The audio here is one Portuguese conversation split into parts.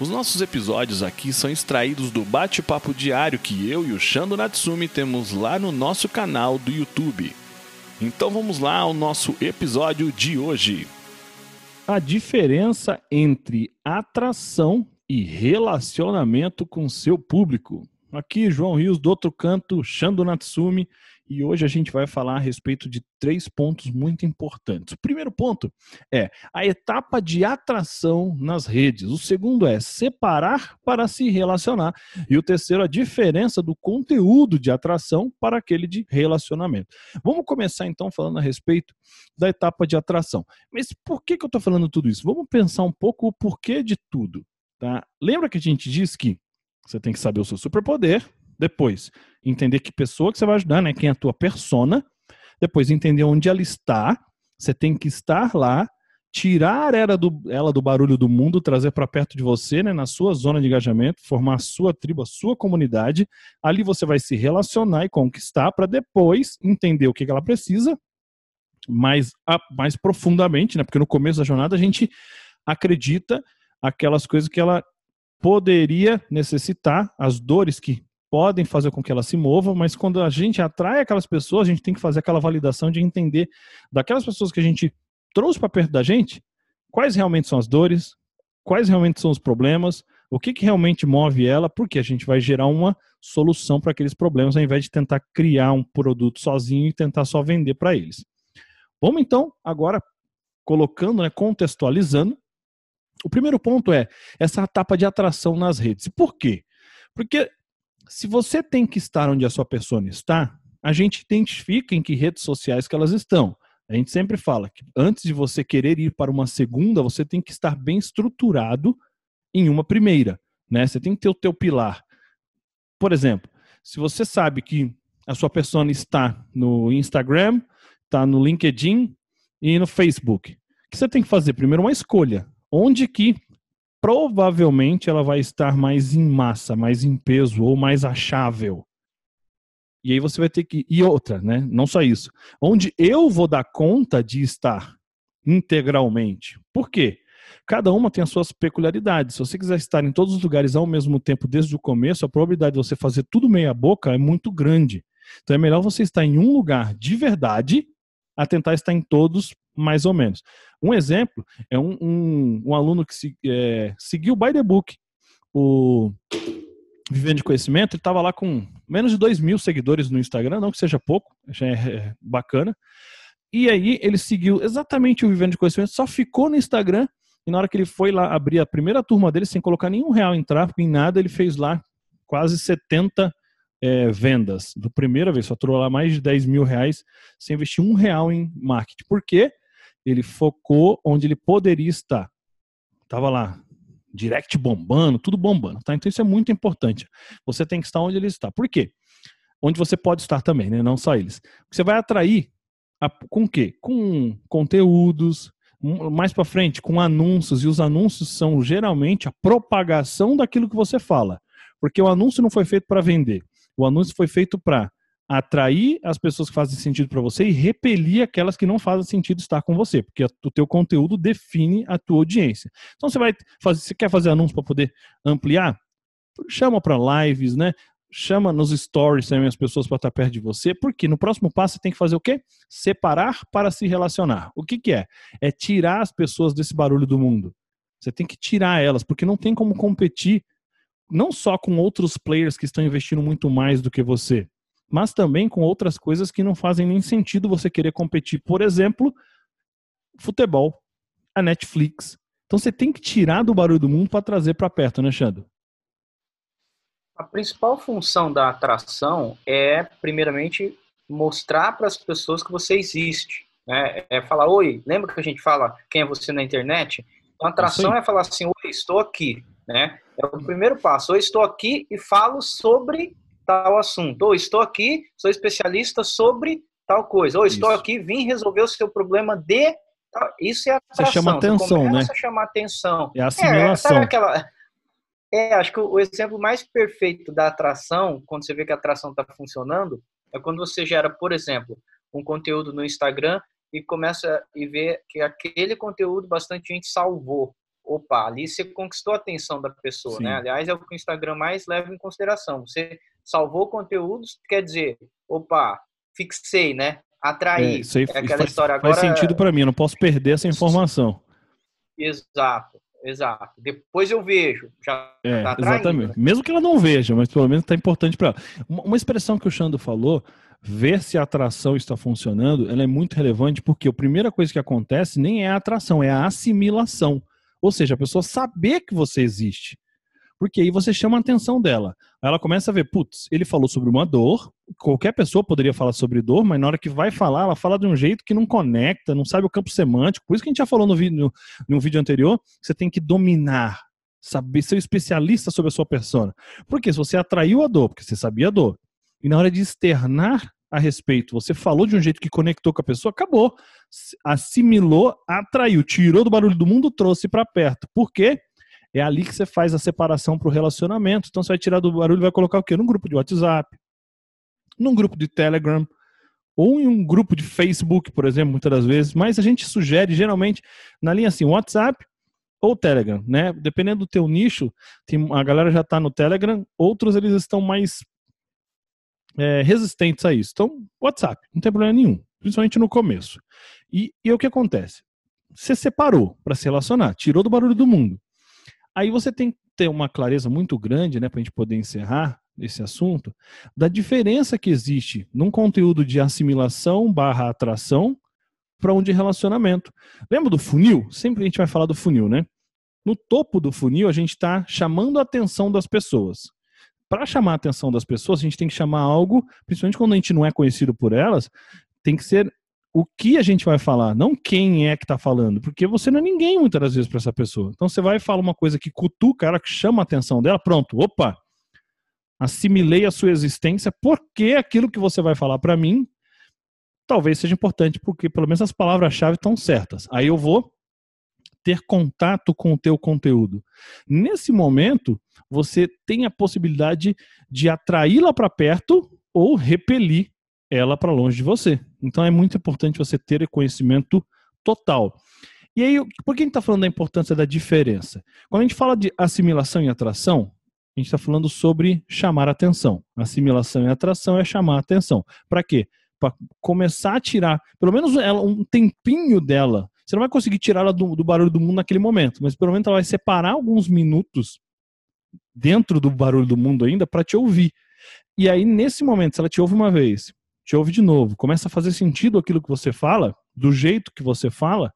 Os nossos episódios aqui são extraídos do bate-papo diário que eu e o Shando Natsumi temos lá no nosso canal do YouTube. Então vamos lá ao nosso episódio de hoje. A diferença entre atração e relacionamento com seu público. Aqui, João Rios, do outro canto, Shando Natsumi, e hoje a gente vai falar a respeito de três pontos muito importantes. O primeiro ponto é a etapa de atração nas redes. O segundo é separar para se relacionar. E o terceiro, a diferença do conteúdo de atração para aquele de relacionamento. Vamos começar então falando a respeito da etapa de atração. Mas por que, que eu estou falando tudo isso? Vamos pensar um pouco o porquê de tudo. Tá? Lembra que a gente disse que você tem que saber o seu superpoder, depois, entender que pessoa que você vai ajudar, né? Quem é a tua persona. Depois, entender onde ela está. Você tem que estar lá, tirar ela do, ela do barulho do mundo, trazer para perto de você, né, na sua zona de engajamento, formar a sua tribo, a sua comunidade. Ali você vai se relacionar e conquistar para depois entender o que, que ela precisa mais, mais profundamente, né? Porque no começo da jornada a gente acredita aquelas coisas que ela poderia necessitar, as dores que podem fazer com que ela se mova, mas quando a gente atrai aquelas pessoas, a gente tem que fazer aquela validação de entender daquelas pessoas que a gente trouxe para perto da gente, quais realmente são as dores, quais realmente são os problemas, o que, que realmente move ela, porque a gente vai gerar uma solução para aqueles problemas, ao invés de tentar criar um produto sozinho e tentar só vender para eles. Vamos então, agora, colocando, né, contextualizando, o primeiro ponto é essa etapa de atração nas redes. Por quê? Porque se você tem que estar onde a sua pessoa está, a gente identifica em que redes sociais que elas estão. A gente sempre fala que antes de você querer ir para uma segunda, você tem que estar bem estruturado em uma primeira, né? Você tem que ter o teu pilar. Por exemplo, se você sabe que a sua pessoa está no Instagram, está no LinkedIn e no Facebook, o que você tem que fazer? Primeiro uma escolha. Onde que provavelmente ela vai estar mais em massa, mais em peso ou mais achável. E aí você vai ter que. E outra, né? Não só isso. Onde eu vou dar conta de estar integralmente. Por quê? Cada uma tem as suas peculiaridades. Se você quiser estar em todos os lugares ao mesmo tempo desde o começo, a probabilidade de você fazer tudo meia boca é muito grande. Então é melhor você estar em um lugar de verdade a tentar estar em todos mais ou menos. Um exemplo é um, um, um aluno que se, é, seguiu o By the Book, o Vivendo de Conhecimento, ele estava lá com menos de 2 mil seguidores no Instagram, não que seja pouco, já é, é bacana. E aí ele seguiu exatamente o Vivendo de Conhecimento, só ficou no Instagram e na hora que ele foi lá abrir a primeira turma dele, sem colocar nenhum real em tráfego, em nada, ele fez lá quase 70 é, vendas. Do primeira vez, faturou lá mais de 10 mil reais sem investir um real em marketing. Por quê? ele focou onde ele poderia estar. Tava lá, direct bombando, tudo bombando, tá? Então isso é muito importante. Você tem que estar onde ele está. Por quê? Onde você pode estar também, né? Não só eles. Você vai atrair a, com o quê? Com conteúdos, mais para frente, com anúncios, e os anúncios são geralmente a propagação daquilo que você fala. Porque o anúncio não foi feito para vender. O anúncio foi feito para atrair as pessoas que fazem sentido para você e repelir aquelas que não fazem sentido estar com você, porque o teu conteúdo define a tua audiência. Então você vai fazer, você quer fazer anúncio para poder ampliar? Chama para lives, né? Chama nos stories também as pessoas para estar perto de você, porque no próximo passo você tem que fazer o quê? Separar para se relacionar. O que, que é? É tirar as pessoas desse barulho do mundo. Você tem que tirar elas, porque não tem como competir não só com outros players que estão investindo muito mais do que você, mas também com outras coisas que não fazem nem sentido você querer competir. Por exemplo, futebol, a Netflix. Então você tem que tirar do barulho do mundo para trazer para perto, né, Xando? A principal função da atração é, primeiramente, mostrar para as pessoas que você existe. Né? É falar, oi, lembra que a gente fala quem é você na internet? Então, a atração é falar assim, oi, estou aqui. Né? É o primeiro passo. Oi, estou aqui e falo sobre tal assunto. Ou estou aqui, sou especialista sobre tal coisa. Ou estou Isso. aqui, vim resolver o seu problema de isso é atração. Você chama atenção, né? Você chama atenção. É assimilação. É, aquela... é, acho que o exemplo mais perfeito da atração, quando você vê que a atração está funcionando, é quando você gera, por exemplo, um conteúdo no Instagram e começa e vê que aquele conteúdo bastante gente salvou. Opa, ali você conquistou a atenção da pessoa, né? Sim. né? Aliás, é o que o Instagram mais leva em consideração. Você salvou conteúdos, quer dizer, opa, fixei, né? Atrair. É, isso aí é aquela faz, história agora. Faz sentido para mim, eu não posso perder essa informação. Exato, exato. Depois eu vejo, já é, tá Exatamente. Mesmo que ela não veja, mas pelo menos está importante para ela. Uma, uma expressão que o Xando falou ver se a atração está funcionando, ela é muito relevante porque a primeira coisa que acontece nem é a atração, é a assimilação. Ou seja, a pessoa saber que você existe. Porque aí você chama a atenção dela. Ela começa a ver, putz, ele falou sobre uma dor, qualquer pessoa poderia falar sobre dor, mas na hora que vai falar, ela fala de um jeito que não conecta, não sabe o campo semântico. Por isso que a gente já falou no vídeo, no vídeo anterior, você tem que dominar, saber ser especialista sobre a sua persona. Porque se você atraiu a dor, porque você sabia a dor, e na hora de externar a respeito, você falou de um jeito que conectou com a pessoa, acabou. Assimilou, atraiu, tirou do barulho do mundo, trouxe para perto. Por quê? É ali que você faz a separação para o relacionamento. Então você vai tirar do barulho e vai colocar o quê? Num grupo de WhatsApp, num grupo de Telegram, ou em um grupo de Facebook, por exemplo, muitas das vezes. Mas a gente sugere geralmente na linha assim, WhatsApp ou Telegram, né? Dependendo do teu nicho, tem, a galera já está no Telegram, outros eles estão mais é, resistentes a isso. Então, WhatsApp, não tem problema nenhum, principalmente no começo. E, e o que acontece? Você separou para se relacionar, tirou do barulho do mundo. Aí você tem que ter uma clareza muito grande, né, para a gente poder encerrar esse assunto, da diferença que existe num conteúdo de assimilação barra atração para um de relacionamento. Lembra do funil? Sempre a gente vai falar do funil, né? No topo do funil, a gente está chamando a atenção das pessoas. Para chamar a atenção das pessoas, a gente tem que chamar algo, principalmente quando a gente não é conhecido por elas, tem que ser o que a gente vai falar, não quem é que está falando, porque você não é ninguém muitas das vezes para essa pessoa. Então você vai e fala uma coisa que cutuca ela, que chama a atenção dela, pronto, opa, assimilei a sua existência, porque aquilo que você vai falar para mim talvez seja importante, porque pelo menos as palavras-chave estão certas. Aí eu vou ter contato com o teu conteúdo. Nesse momento, você tem a possibilidade de atraí-la para perto ou repelir ela para longe de você. Então é muito importante você ter conhecimento total. E aí, por que a gente está falando da importância da diferença? Quando a gente fala de assimilação e atração, a gente está falando sobre chamar atenção. Assimilação e atração é chamar atenção. Para quê? Para começar a tirar, pelo menos ela, um tempinho dela. Você não vai conseguir tirá-la do, do barulho do mundo naquele momento, mas pelo menos ela vai separar alguns minutos dentro do barulho do mundo ainda para te ouvir. E aí, nesse momento, se ela te ouve uma vez, te ouve de novo, começa a fazer sentido aquilo que você fala, do jeito que você fala,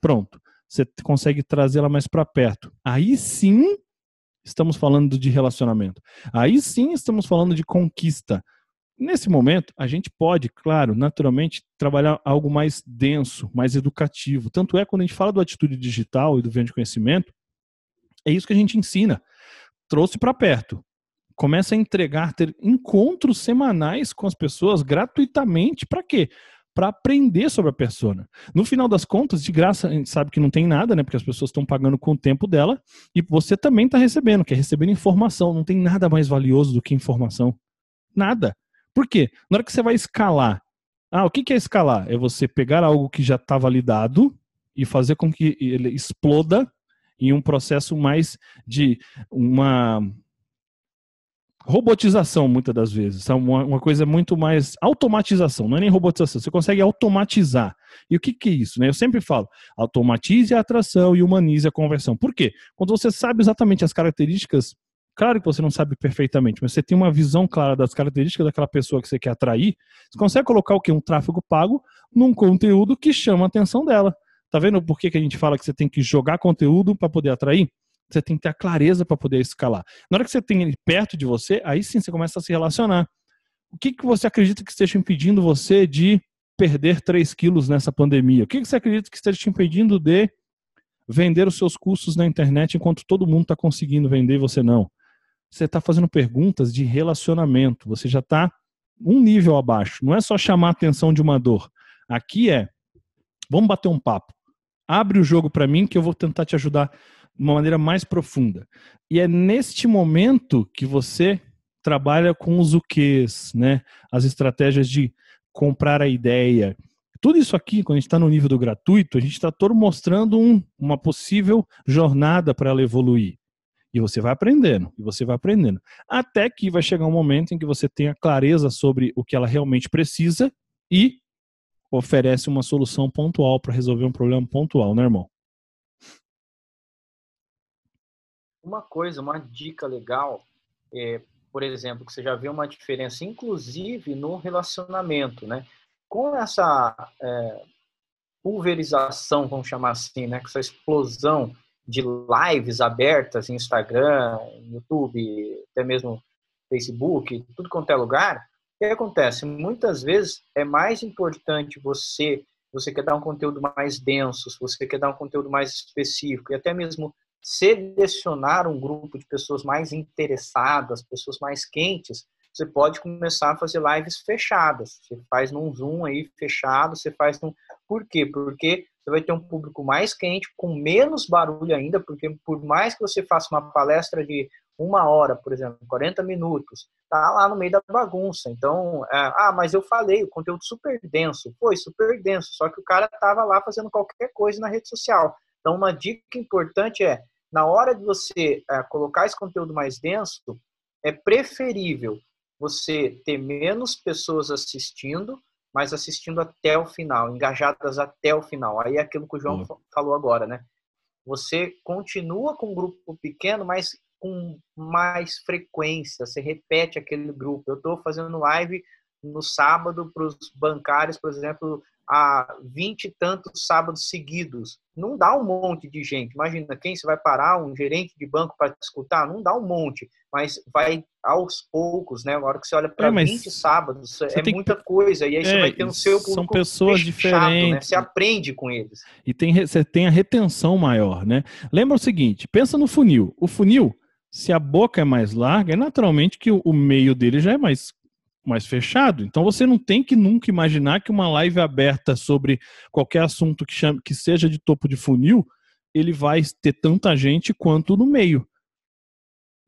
pronto, você consegue trazê-la mais para perto. Aí sim estamos falando de relacionamento. Aí sim estamos falando de conquista. Nesse momento, a gente pode, claro, naturalmente, trabalhar algo mais denso, mais educativo. Tanto é quando a gente fala do atitude digital e do vento de conhecimento, é isso que a gente ensina. Trouxe para perto começa a entregar, ter encontros semanais com as pessoas gratuitamente. Para quê? Para aprender sobre a persona. No final das contas, de graça, a gente sabe que não tem nada, né? Porque as pessoas estão pagando com o tempo dela e você também está recebendo, que é recebendo informação. Não tem nada mais valioso do que informação. Nada. Por quê? Na hora que você vai escalar, ah, o que é escalar? É você pegar algo que já está validado e fazer com que ele exploda em um processo mais de uma robotização, muitas das vezes. Uma, uma coisa muito mais automatização, não é nem robotização, você consegue automatizar. E o que, que é isso? Né? Eu sempre falo, automatize a atração e humanize a conversão. Por quê? Quando você sabe exatamente as características, claro que você não sabe perfeitamente, mas você tem uma visão clara das características daquela pessoa que você quer atrair, você consegue colocar o que? Um tráfego pago num conteúdo que chama a atenção dela. Tá vendo por que, que a gente fala que você tem que jogar conteúdo para poder atrair? Você tem que ter a clareza para poder escalar. Na hora que você tem ele perto de você, aí sim você começa a se relacionar. O que, que você acredita que esteja impedindo você de perder 3 quilos nessa pandemia? O que, que você acredita que esteja te impedindo de vender os seus cursos na internet enquanto todo mundo está conseguindo vender e você não? Você está fazendo perguntas de relacionamento, você já está um nível abaixo. Não é só chamar a atenção de uma dor. Aqui é, vamos bater um papo. Abre o jogo para mim que eu vou tentar te ajudar de uma maneira mais profunda. E é neste momento que você trabalha com os o quês, né? As estratégias de comprar a ideia. Tudo isso aqui, quando a gente está no nível do gratuito, a gente está todo mostrando um, uma possível jornada para ela evoluir. E você vai aprendendo, e você vai aprendendo. Até que vai chegar um momento em que você tenha clareza sobre o que ela realmente precisa e oferece uma solução pontual para resolver um problema pontual, né, irmão? Uma coisa, uma dica legal, é, por exemplo, que você já vê uma diferença, inclusive no relacionamento, né? Com essa é, pulverização, vamos chamar assim, né? Com essa explosão de lives abertas em Instagram, YouTube, até mesmo Facebook, tudo quanto é lugar, o que acontece? Muitas vezes é mais importante você, você quer dar um conteúdo mais denso, você quer dar um conteúdo mais específico, e até mesmo selecionar um grupo de pessoas mais interessadas, pessoas mais quentes, você pode começar a fazer lives fechadas. Você faz num Zoom aí fechado, você faz num. Por quê? Porque você vai ter um público mais quente, com menos barulho ainda, porque por mais que você faça uma palestra de uma hora, por exemplo, 40 minutos, tá lá no meio da bagunça. Então, é, ah, mas eu falei, o conteúdo super denso. Foi super denso, só que o cara tava lá fazendo qualquer coisa na rede social. Então, uma dica importante é, na hora de você é, colocar esse conteúdo mais denso, é preferível você ter menos pessoas assistindo, mas assistindo até o final, engajadas até o final. Aí é aquilo que o João uhum. falou agora, né? Você continua com um grupo pequeno, mas com mais frequência. Você repete aquele grupo. Eu estou fazendo live no sábado para os bancários, por exemplo, há vinte e tantos sábados seguidos. Não dá um monte de gente. Imagina, quem você vai parar? Um gerente de banco para escutar? Não dá um monte, mas vai aos poucos, né? Agora que você olha para é, 20 sábados, é muita que... coisa. E aí é, você vai ter no seu público São pessoas fechado, diferentes. Né? Você aprende com eles. E tem, você tem a retenção maior, né? Lembra o seguinte, pensa no funil. O funil, se a boca é mais larga, é naturalmente que o meio dele já é mais mais fechado. Então você não tem que nunca imaginar que uma live aberta sobre qualquer assunto que, chame, que seja de topo de funil, ele vai ter tanta gente quanto no meio.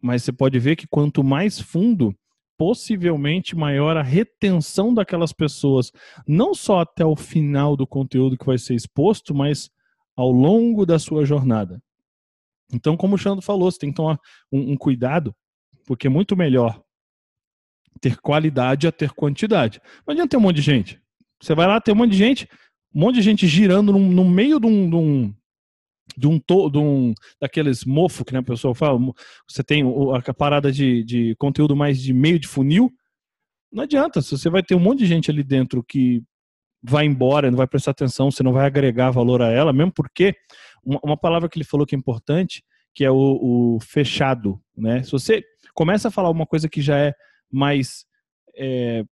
Mas você pode ver que quanto mais fundo, possivelmente maior a retenção daquelas pessoas, não só até o final do conteúdo que vai ser exposto, mas ao longo da sua jornada. Então, como o Xandro falou, você tem que tomar um, um cuidado, porque é muito melhor ter qualidade a ter quantidade. Não adianta ter um monte de gente. Você vai lá, tem um monte de gente, um monte de gente girando no, no meio de um, de um, de um, to, de um daqueles mofo que né, a pessoa fala, você tem a parada de, de conteúdo mais de meio de funil, não adianta, você vai ter um monte de gente ali dentro que vai embora, não vai prestar atenção, você não vai agregar valor a ela, mesmo porque uma, uma palavra que ele falou que é importante, que é o, o, fechado, né? Se você começa a falar uma coisa que já é mais é,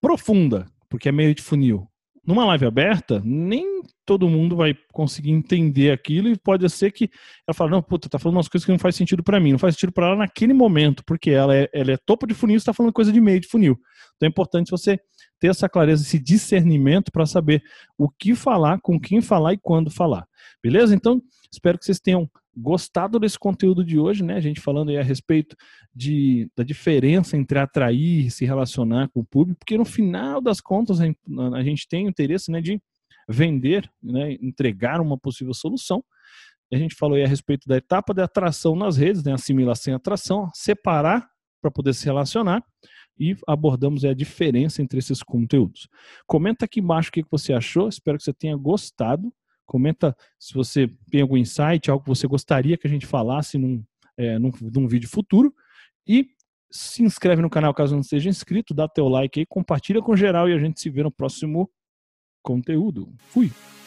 profunda, porque é meio de funil. Numa live aberta, nem todo mundo vai conseguir entender aquilo e pode ser que ela fale, não, puta, tá falando umas coisas que não faz sentido para mim, não faz sentido para ela naquele momento, porque ela é, ela é topo de funil, está falando coisa de meio de funil. Então é importante você ter essa clareza, esse discernimento para saber o que falar, com quem falar e quando falar. Beleza? Então, espero que vocês tenham gostado desse conteúdo de hoje, né? A gente falando aí a respeito de, da diferença entre atrair e se relacionar com o público, porque no final das contas a gente tem interesse né, de vender, né, entregar uma possível solução. A gente falou aí a respeito da etapa de atração nas redes, né, assimilação e atração, separar para poder se relacionar e abordamos a diferença entre esses conteúdos. Comenta aqui embaixo o que você achou, espero que você tenha gostado. Comenta se você tem algum insight, algo que você gostaria que a gente falasse num, é, num, num vídeo futuro. E se inscreve no canal caso não seja inscrito, dá teu like aí, compartilha com geral e a gente se vê no próximo conteúdo. Fui!